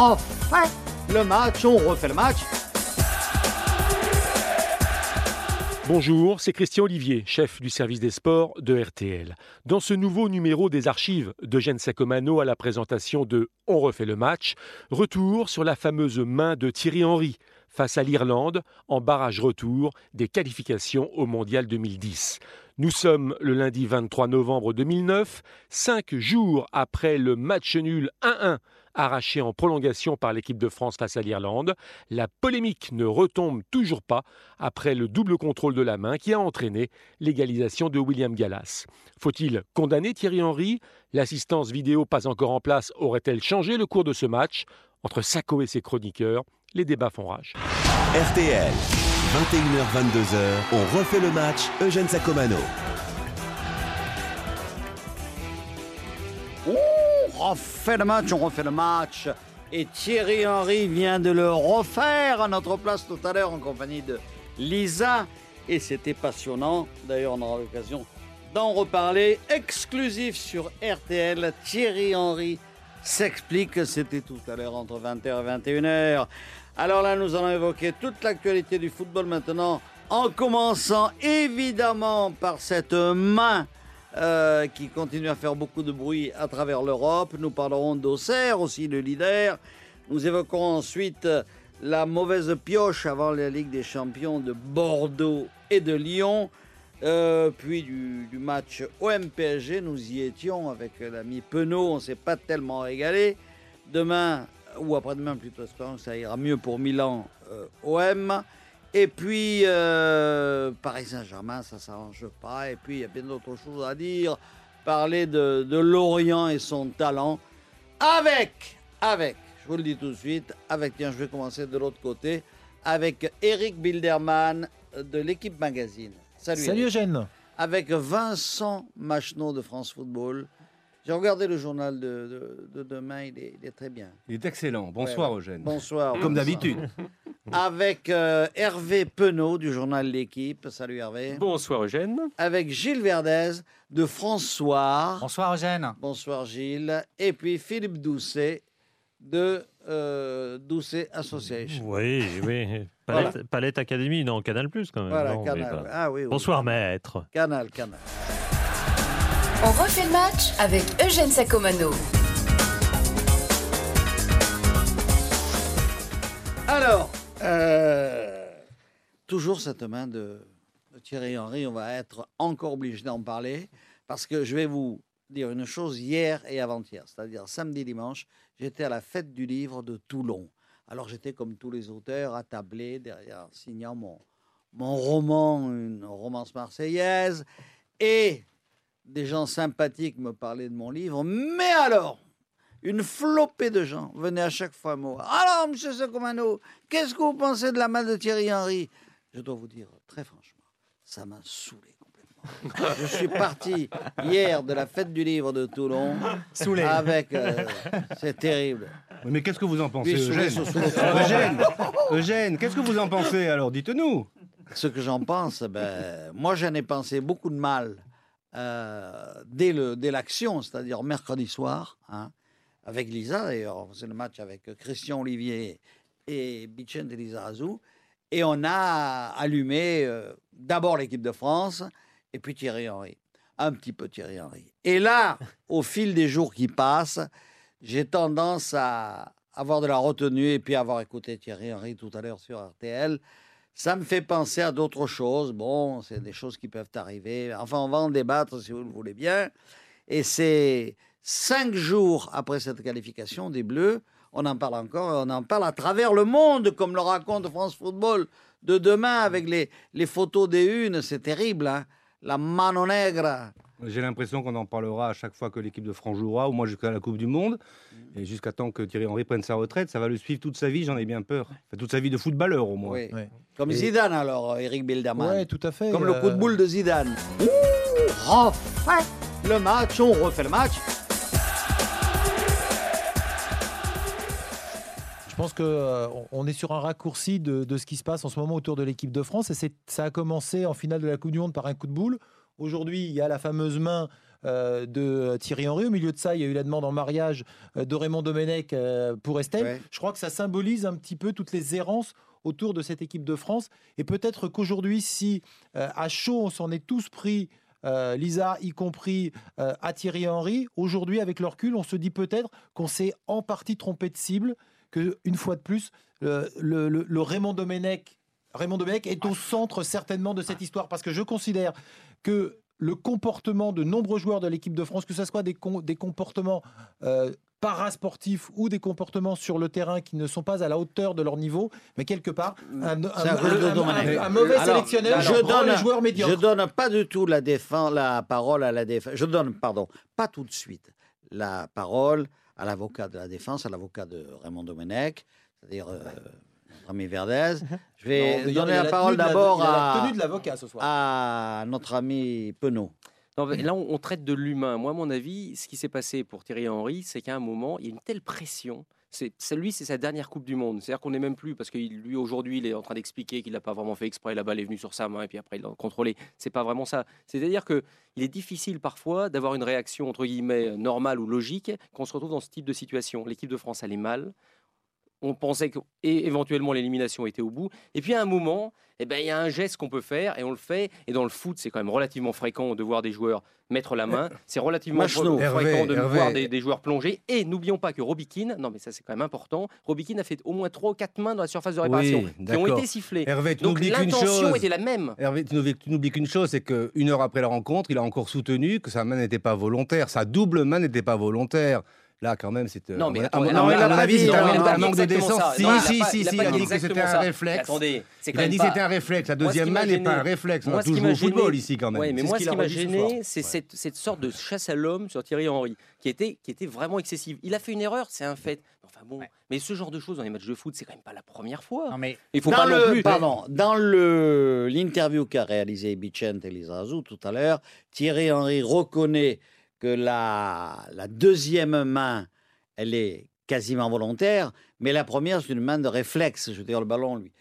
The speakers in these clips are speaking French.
refait le match, on refait le match. Bonjour, c'est Christian Olivier, chef du service des sports de RTL. Dans ce nouveau numéro des archives d'Eugène Sacomano à la présentation de On refait le match, retour sur la fameuse main de Thierry Henry face à l'Irlande en barrage retour des qualifications au Mondial 2010. Nous sommes le lundi 23 novembre 2009, cinq jours après le match nul 1-1 arraché en prolongation par l'équipe de France face à l'Irlande. La polémique ne retombe toujours pas après le double contrôle de la main qui a entraîné l'égalisation de William Gallas. Faut-il condamner Thierry Henry? L'assistance vidéo pas encore en place aurait-elle changé le cours de ce match? Entre Sacco et ses chroniqueurs, les débats font rage. RTL, 21h-22h, on refait le match Eugène Sacomano. On refait le match, on refait le match. Et Thierry Henry vient de le refaire à notre place tout à l'heure en compagnie de Lisa. Et c'était passionnant. D'ailleurs, on aura l'occasion d'en reparler. Exclusif sur RTL, Thierry Henry s'explique. C'était tout à l'heure entre 20h et 21h. Alors là, nous allons évoquer toute l'actualité du football maintenant, en commençant évidemment par cette main euh, qui continue à faire beaucoup de bruit à travers l'Europe. Nous parlerons d'Auxerre, aussi le leader. Nous évoquerons ensuite la mauvaise pioche avant la Ligue des Champions de Bordeaux et de Lyon. Euh, puis du, du match OM-PSG, nous y étions avec l'ami Penaud, on ne s'est pas tellement régalé. Demain, ou après-demain plutôt, espérons que ça ira mieux pour Milan euh, OM. Et puis, euh, Paris Saint-Germain, ça ne s'arrange pas. Et puis, il y a bien d'autres choses à dire. Parler de, de Lorient et son talent. Avec, avec, je vous le dis tout de suite, avec, tiens, je vais commencer de l'autre côté, avec Eric Bilderman de l'équipe Magazine. Salut. Salut. Eugène. Avec Vincent Macheneau de France Football. J'ai regardé le journal de, de- de demain, il est, il est très bien. Il est excellent. Bonsoir, Ouais. Eugène. Bonsoir. Comme d'habitude. Avec euh, Hervé Penaud du journal L'équipe. Salut Hervé. Bonsoir Eugène. Avec Gilles Verdez de François. Bonsoir Eugène. Bonsoir Gilles. Et puis Philippe Doucet de euh, Doucet Association. Oui, oui. Palette, Palette Academy, non, Canal Plus quand même. Voilà, non, Canal. Ah oui, oui. Bonsoir maître. Canal, Canal. On refait le match avec Eugène Sacomano. Alors, euh, toujours cette main de, Thierry Henry, on va être encore obligé d'en parler parce que je vais vous dire une chose hier et avant-hier, c'est-à-dire samedi, dimanche, j'étais à la fête du livre de Toulon. Alors j'étais comme tous les auteurs attablé derrière, signant mon, mon roman, une romance marseillaise, et des gens sympathiques me parlaient de mon livre, mais alors, une flopée de gens venaient à chaque fois me voir. Alors, monsieur Sacomano, qu'est-ce que vous pensez de la main de Thierry Henry? Je dois vous dire, très franchement, ça m'a saoulé complètement. Je suis parti hier de la fête du livre de Toulon Saoulé. avec. euh, c'est terrible. Oui, Mais qu'est-ce que vous en pensez, Puis Eugène sur- sur le front. Eugène, Eugène, qu'est-ce que vous en pensez alors Dites-nous. Ce que j'en pense, ben, moi j'en ai pensé beaucoup de mal euh, dès le- dès l'action, c'est-à-dire mercredi soir, hein, avec Lisa d'ailleurs, on faisait le match avec Christian Olivier et Vicente Lizarazu, et on a allumé euh, d'abord l'équipe de France et puis Thierry Henry, un petit peu Thierry Henry. Et là, au fil des jours qui passent, j'ai tendance à avoir de la retenue et puis avoir écouté Thierry Henry tout à l'heure sur RTL. Ça me fait penser à d'autres choses. Bon, c'est des choses qui peuvent arriver. Enfin, on va en débattre si vous le voulez bien. Et c'est cinq jours après cette qualification des Bleus. On en parle encore, et on en parle à travers le monde, comme le raconte France Football de demain avec les, les photos des unes. C'est terrible, hein La mano negra. J'ai l'impression qu'on en parlera à chaque fois que l'équipe de France jouera, au moins jusqu'à la Coupe du Monde. Et jusqu'à temps que Thierry Henry prenne sa retraite, ça va le suivre toute sa vie, j'en ai bien peur. Enfin, toute sa vie de footballeur, au moins. Oui. Comme Et- Zidane, alors, Eric Bilderman. Ouais, tout à fait. Comme le coup de euh, boule de Zidane. Refait le match, on refait le match. Pense que euh, on est sur un raccourci de, de ce qui se passe en ce moment autour de l'équipe de France. Et ça a commencé en finale de la Coupe du Monde par un coup de boule. Aujourd'hui, il y a la fameuse main euh, de Thierry Henry. Au milieu de ça, il y a eu la demande en mariage euh, de Raymond Domenech euh, pour Estelle. Ouais. Je crois que ça symbolise un petit peu toutes les errances autour de cette équipe de France. Et peut-être qu'aujourd'hui, si à chaud, on s'en est tous pris, euh, Lisa y compris, euh, à Thierry Henry, aujourd'hui, avec le recul, on se dit peut-être qu'on s'est en partie trompé de cible, que une fois de plus, le, le- Raymond Domenech, Raymond Domenech est au centre certainement de cette histoire, parce que je considère que le comportement de nombreux joueurs de l'équipe de France, que ce soit des, com- des comportements euh, parasportifs ou des comportements sur le terrain qui ne sont pas à la hauteur de leur niveau, mais quelque part, un, un- mauvais Alors, sélectionneur je prend donne, les joueurs médiocres. je donne pas du tout la, défense, la parole à la défense. Je donne, pardon, pas tout de suite, la parole à l'avocat de la défense, à l'avocat de Raymond Domenech, c'est-à-dire euh, notre ami Verdez. Je vais Non, donner la parole d'abord à, tenue de l'avocat ce soir. à notre ami Penaud. Non, là, on, on traite de l'humain. Moi, à mon avis, ce qui s'est passé pour Thierry Henry, c'est qu'à un moment, il y a une telle pression. C'est, lui, c'est sa dernière Coupe du Monde. C'est-à-dire qu'on n'est même plus, parce que lui, aujourd'hui, il est en train d'expliquer qu'il n'a pas vraiment fait exprès. La balle est venue sur sa main et puis après, il l'a contrôlé. C'est pas vraiment ça. C'est-à-dire que il est difficile parfois d'avoir une réaction, entre guillemets, normale ou logique quand on se retrouve dans ce type de situation. L'équipe de France allait mal. On pensait que et éventuellement l'élimination était au bout. Et puis à un moment, eh ben, il y a un geste qu'on peut faire et on le fait. Et dans le foot, c'est quand même relativement fréquent de voir des joueurs mettre la main. C'est relativement Machno. fréquent Hervé, de Hervé. voir des, des joueurs plonger. Et n'oublions pas que Robbie Keane, non mais ça c'est quand même important, Robbie Keane a fait au moins 3 ou 4 mains dans la surface de réparation Oui, qui ont été sifflées. Hervé, tu Donc n'oublies qu'une l'intention était la même. Hervé, tu n'oublies qu'une chose, c'est qu'une heure après la rencontre, il a encore soutenu que sa main n'était pas volontaire. Sa double main n'était pas volontaire. Là, quand même, c'est. euh, Non, mais à mon- non, à mon avis, c'est un, manque de décence. ça. Si, Non, il a si, pas- si, il a si, pas il a dit que c'était un réflexe. Attendez, c'est Il a dit que c'était un réflexe. La deuxième m'a main n'est pas un réflexe. On Moi, a ce qui toujours m'a joué au football gêné- ici, quand même. Ouais, mais C'est moi, ce qui m'a gêné, c'est cette, sorte de chasse à l'homme sur Thierry Henry, qui était, vraiment excessive. Il a fait une erreur, c'est un fait. Enfin bon, mais ce genre de choses dans les matchs de foot, c'est quand même pas la première fois. Non, mais Il faut dans pas le, non plus. Pardon, dans le- l'interview qu'a réalisé Bicente Lizarazu tout à l'heure, Thierry Henry reconnaît que la, la deuxième main, elle est quasiment volontaire, mais la première, c'est une main de réflexe. Je veux dire, le ballon, lui.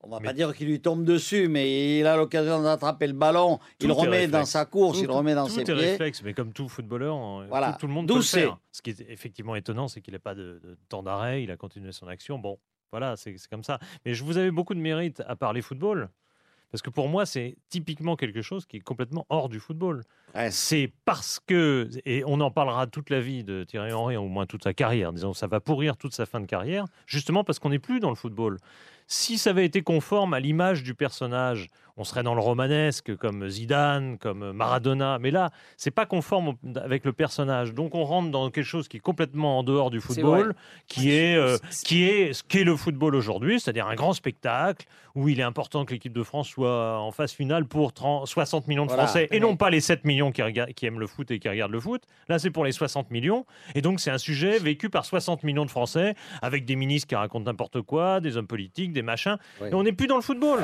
On va Mais- pas dire qu'il lui tombe dessus, mais il a l'occasion d'attraper le ballon, il Tout est remet dans sa course, il Tout- le remet dans tout ses est pieds. réflexe, mais comme tout footballeur, Voilà. tout, tout le monde peut le faire. Ce qui est effectivement étonnant, c'est qu'il n'a pas de, de temps d'arrêt, il a continué son action. Bon, voilà, c'est c'est comme ça. Mais je vous avais beaucoup de mérite à parler football. Parce que pour moi, c'est typiquement quelque chose qui est complètement hors du football. Ouais, C'est parce que, et on en parlera toute la vie de Thierry Henry, au moins toute sa carrière, disons, ça va pourrir toute sa fin de carrière, justement parce qu'on n'est plus dans le football. Si ça avait été conforme à l'image du personnage, on serait dans le romanesque, comme Zidane, comme Maradona. Mais là, c'est pas conforme avec le personnage. Donc on rentre dans quelque chose qui est complètement en dehors du football, qui est, euh, C'est- qui est ce qu'est le football aujourd'hui, c'est-à-dire un grand spectacle où il est important que l'équipe de France soit en phase finale pour 30 60 millions de Voilà. Français et non pas les 7 millions qui, qui aiment le foot et qui regardent le foot. Là, c'est pour les 60 millions. Et donc, c'est un sujet vécu par 60 millions de Français avec des ministres qui racontent n'importe quoi, des hommes politiques, des machins. Oui. Et on n'est plus dans le football.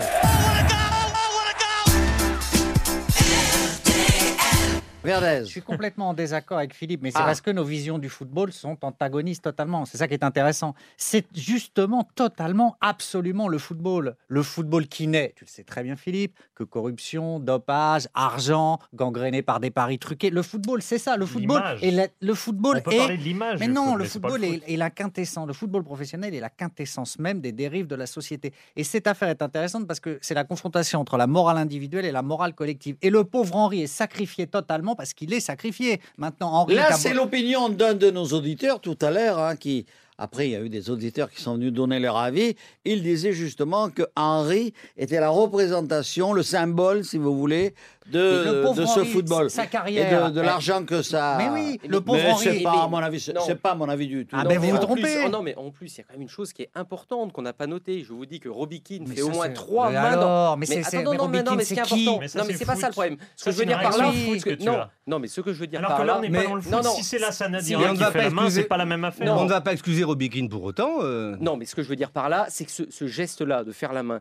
Verdez. je suis complètement en désaccord avec Philippe, mais c'est Ah. parce que nos visions du football sont antagonistes totalement. C'est ça qui est intéressant. C'est justement totalement, absolument le football. Le football qui naît, tu le sais très bien Philippe, que corruption, dopage, argent, gangréné par des paris truqués. Le football, c'est ça. Le football, et la- le football on peut est parler de l'image. Mais non, le football foot. est, est la quintessence. Le football professionnel est la quintessence même des dérives de la société. Et cette affaire est intéressante parce que c'est la confrontation entre la morale individuelle et la morale collective. Et le pauvre Henri est sacrifié totalement parce qu'il est sacrifié. Maintenant, Henri. Là, c'est l'opinion d'un de nos auditeurs tout à l'heure, hein, qui, après, il y a eu des auditeurs qui sont venus donner leur avis. Il disait justement que Henri était la représentation, le symbole, si vous voulez, Le de, ce Henri, football. Sa Et carrière. de, de l'argent que ça. Mais oui, le pauvre Mais Henri. c'est pas, mais- à mon avis, c'est pas mon avis du tout. Ah, Non, ben, mais vous vous en plus- trompez. oh non, mais en plus, il y a quand même une chose qui est importante qu'on n'a pas notée. Je vous dis que Robbie Keane Mais fait ça, au moins trois mais mains dans. alors, mais c'est- mais non, mais non, Keane, mais ce qui est c'est important. Mais non, mais c'est pas ça le problème. Ce que je c'est veux dire par là, non. Non, mais ce que je veux dire Alors par que là, là, on n'est mais- pas dans le foot. non, non. si c'est là, on ne qui va fait pas la main, excuser- c'est pas la même affaire. On ne va pas excuser Robbie Keane pour autant. euh. Non, mais ce que je veux dire par là, c'est que ce, ce geste-là de faire la main,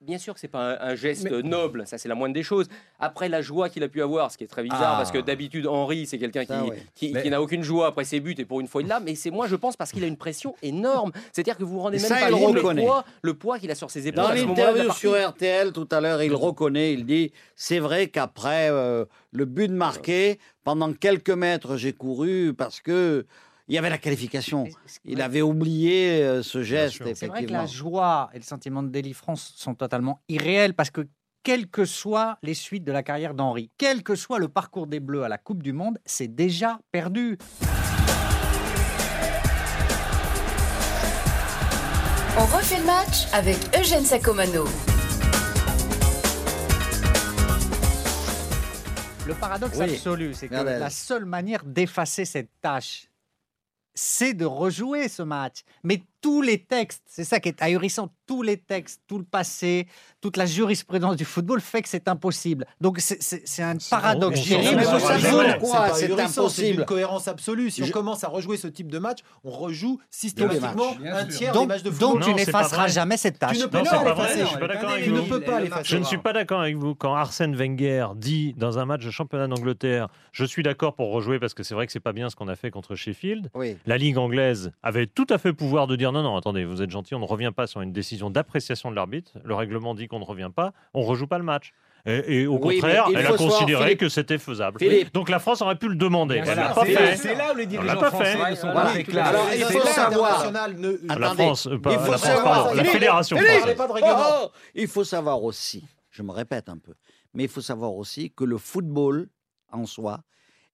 Bien sûr que c'est pas un, un geste Mais- noble, ça c'est la moindre des choses. Après la joie qu'il a pu avoir, ce qui est très bizarre Ah. parce que d'habitude Henri c'est quelqu'un qui, ouais. qui, Mais- qui n'a aucune joie après ses buts et pour une fois il l'a, mais c'est moi je pense parce qu'il a une pression énorme. C'est-à-dire que vous vous rendez Et même ça, pas compte le reconnaît. poids, le poids qu'il a sur ses épaules. Dans l'interview sur RTL tout à l'heure, il reconnaît, il dit c'est vrai qu'après euh, le but marqué, pendant quelques mètres, j'ai couru parce que il y avait la qualification. Il avait oublié euh, ce geste. C'est vrai que la joie et le sentiment de délivrance sont totalement irréels parce que quelles que soient les suites de la carrière d'Henri, quel que soit le parcours des Bleus à la Coupe du Monde, c'est déjà perdu. On refait le match avec Eugène Sacomano. Le paradoxe Oui. absolu, c'est que la seule manière d'effacer cette tâche, c'est de rejouer ce match. Mais tous les textes, c'est ça qui est ahurissant, tous les textes, tout le passé, toute la jurisprudence du football fait que c'est impossible. Donc c'est- un paradoxe. c'est impossible une cohérence absolue. Si Je- on commence à rejouer ce type de match, on rejoue systématiquement un tiers des Donc, matchs de donc football. tu c'est pas n'effaceras jamais cette tâche. Tu ne peux Non, pas l'effacer. je Tu ne vous. peux pas l'effacer. Je ne suis pas d'accord avec vous. Quand Arsène Wenger dit dans un match de championnat d'Angleterre, je suis d'accord pour rejouer parce que c'est vrai que c'est pas bien ce qu'on a fait contre Sheffield. Oui. La Ligue anglaise avait tout à fait pouvoir de dire non, non, attendez, vous êtes gentil, on ne revient pas sur une décision d'appréciation de l'arbitre. Le règlement dit qu'on ne revient pas, on rejoue pas le match. Et, et au Oui, contraire, elle a considéré Philippe- que c'était faisable. Philippe. Donc la France aurait pu le demander. Elle l'a pas c'est fait. là- C'est là où les l'a dirigeants pas fait. français ne sont Voilà. pas très clairs. Alors, il faut savoir- ne- La France, pas il faut la France, savoir- pardon, la fédération Philippe, française. pas de règlement. Oh, oh, il faut savoir aussi, je me répète un peu, mais il faut savoir aussi que le football en soi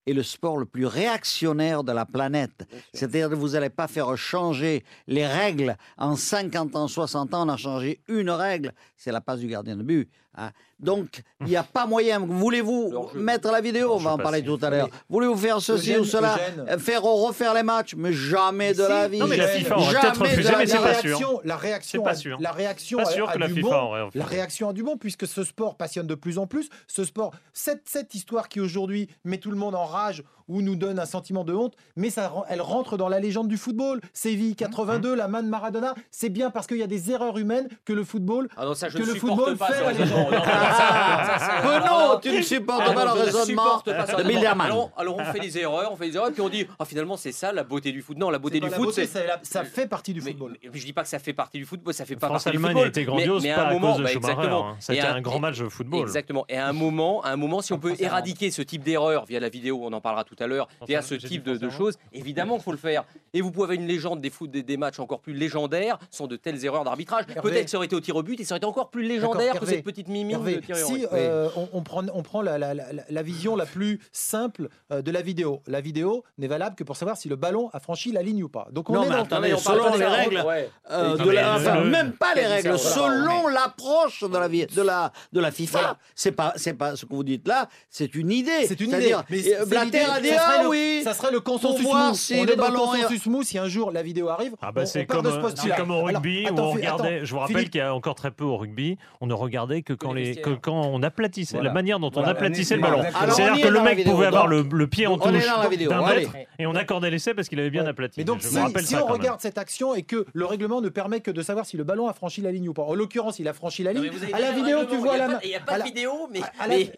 est le sport le plus réactionnaire de la planète. C'est-à-dire que vous n'allez pas faire changer les règles en 50 ans, 60 ans, on a changé une règle, c'est la passe du gardien de but. Hein. Donc, il n'y a pas moyen. Voulez-vous mettre la vidéo On va en parler tout à l'heure. Voulez-vous faire ceci ou cela. Euh, Faire refaire les matchs Mais jamais de Si. la vie. Non, mais la Jamais FIFA de peut-être la refusé, vie. mais c'est la pas sûr. réaction, la réaction, pas a- sûr. La réaction Pas sûr a que la du FIFA. La réaction a du bon puisque ce sport passionne de plus en plus. Ce sport, cette, cette histoire qui aujourd'hui met tout le monde en rage ou nous donne un sentiment de honte, mais ça, elle rentre dans la légende du football. Séville 82, la main de Maradona, c'est bien parce qu'il y a des erreurs humaines que le football. Ah non, ça je que ne le football pas fait la légende. Non, non, là- tu ne supportes Ah, pas le raisonnement de. Bilderman. Alors, alors on fait des erreurs, on fait des erreurs, puis on dit ah finalement c'est ça la beauté du foot. Non, la beauté du foot, c'est ça fait partie du football. je dis pas que ça fait partie du football, ça fait pas partie du France-Allemagne football. a été grandiose, pas à un à moment, cause de bah, Schumacher. hein. C'était à- un grand match de football. Exactement. Et à un moment, à un moment, si on peut France-Allemagne. éradiquer ce type d'erreur via la vidéo, on en parlera tout à l'heure, via ce type de, de France-Allemagne. choses, évidemment qu'il faut le faire. Et vous pouvez avoir une légende des foot, des, des matchs encore plus légendaires sans de telles erreurs d'arbitrage. Peut-être que ça aurait été au tir au but et ça aurait été encore plus légendaire que cette petite mimine Hervé, de Thierry si euh, on, on prend, on prend la, la- la- la vision la plus simple euh, de la vidéo, la vidéo n'est valable que pour savoir si le ballon a franchi la ligne ou pas. Donc on Non, est mais dans attendez, selon les règles, ouais. euh, de la- enfin, même pas les règles, selon l'approche de la, vie- de la, de la FIFA. Voilà. C'est pas, c'est pas ce que vous dites là, c'est une idée. C'est une idée. Mais Blatter a dit ah oui. Ça serait le consensus mou. si on le est dans le ballon est- consensus mou. Si un jour la vidéo arrive, Ah bah on, c'est comme, au Alors, rugby où on regardait. attends, je vous rappelle qu'il y a encore très peu au rugby, on ne regardait que quand les les, que vestiaires. quand on aplatissait Voilà. la manière dont on Voilà, aplatissait le ballon. C'est-à-dire est que le mec vidéo, pouvait avoir le, pied en touche d'un mètre et on accordait l'essai parce qu'il avait bien aplati. Mais donc, je si, me rappelle si ça on même. regarde cette action et que le règlement ne permet que de savoir si le ballon a franchi la ligne ou pas, en l'occurrence, il a franchi la ligne. À la vidéo, tu vois la main. Il n'y a pas de vidéo, mais,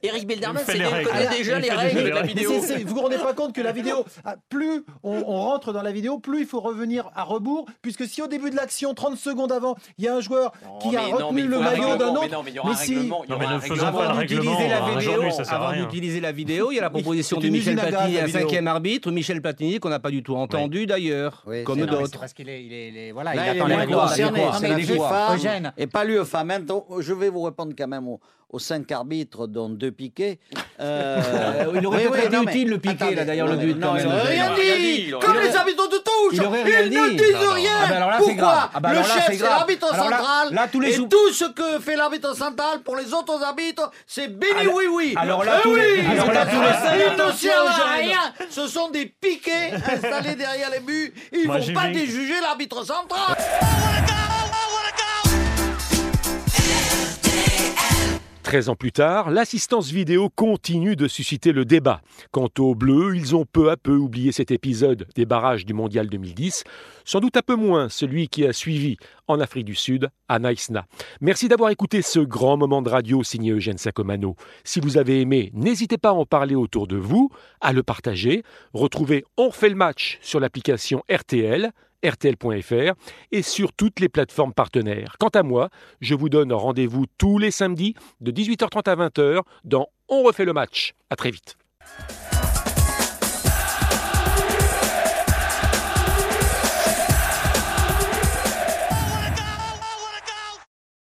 Eric Belderman Il fait c'est- les règles. connaît déjà les règles les de la vidéo. vous vous rendez pas compte que la vidéo, plus on, rentre dans la vidéo, plus il faut revenir à rebours, puisque si au début de l'action, 30 secondes avant, il y a un joueur qui a retenu le maillot d'un autre, mais si- règlement, Non, mais ne faisons pas le Avant règlement. d'utiliser la hein, vidéo, Aujourd'hui, ça sert à avant rien. d'utiliser la vidéo, il y a la proposition de Michel Platini, la un cinquième arbitre, Michel Platini, qu'on n'a pas du tout entendu d'ailleurs, Oui, comme c'est Non, mais c'est d'autres. parce qu'il est, il est- il est- voilà, Là, il il attend les règlements. et pas l'UEFA. Maintenant, je vais vous répondre quand même aux, cinq arbitres, dont deux piquets. Euh, Euh, il aurait oui, oui, été mais- utile, le piqué, attendez, là, d'ailleurs, le but, Non, quand il n'aurait rien dit. Comme les arbitres de touche. Ils ne disent rien. Alors là, c'est Pourquoi Le chef, c'est l'arbitre central. là, tous les et tout ce que fait l'arbitre central pour les autres arbitres, c'est béni oui oui. alors là, Eh tous les- oui, Ils ne servent à rien. Ce sont des piquets installés derrière les buts. Ils vont pas déjuger l'arbitre central. 13 ans plus tard, l'assistance vidéo continue de susciter le débat. Quant aux Bleus, ils ont peu à peu oublié cet épisode des barrages du Mondial 2010, sans doute un peu moins celui qui a suivi en Afrique du Sud, à Naïsna. Merci d'avoir écouté ce grand moment de radio signé Eugène Sacomano. Si vous avez aimé, n'hésitez pas à en parler autour de vous, à le partager. Retrouvez On fait le match sur l'application RTL rtl.fr et sur toutes les plateformes partenaires. Quant à moi, je vous donne rendez-vous tous les samedis de 18h30 à 20h dans On refait le match. À très vite.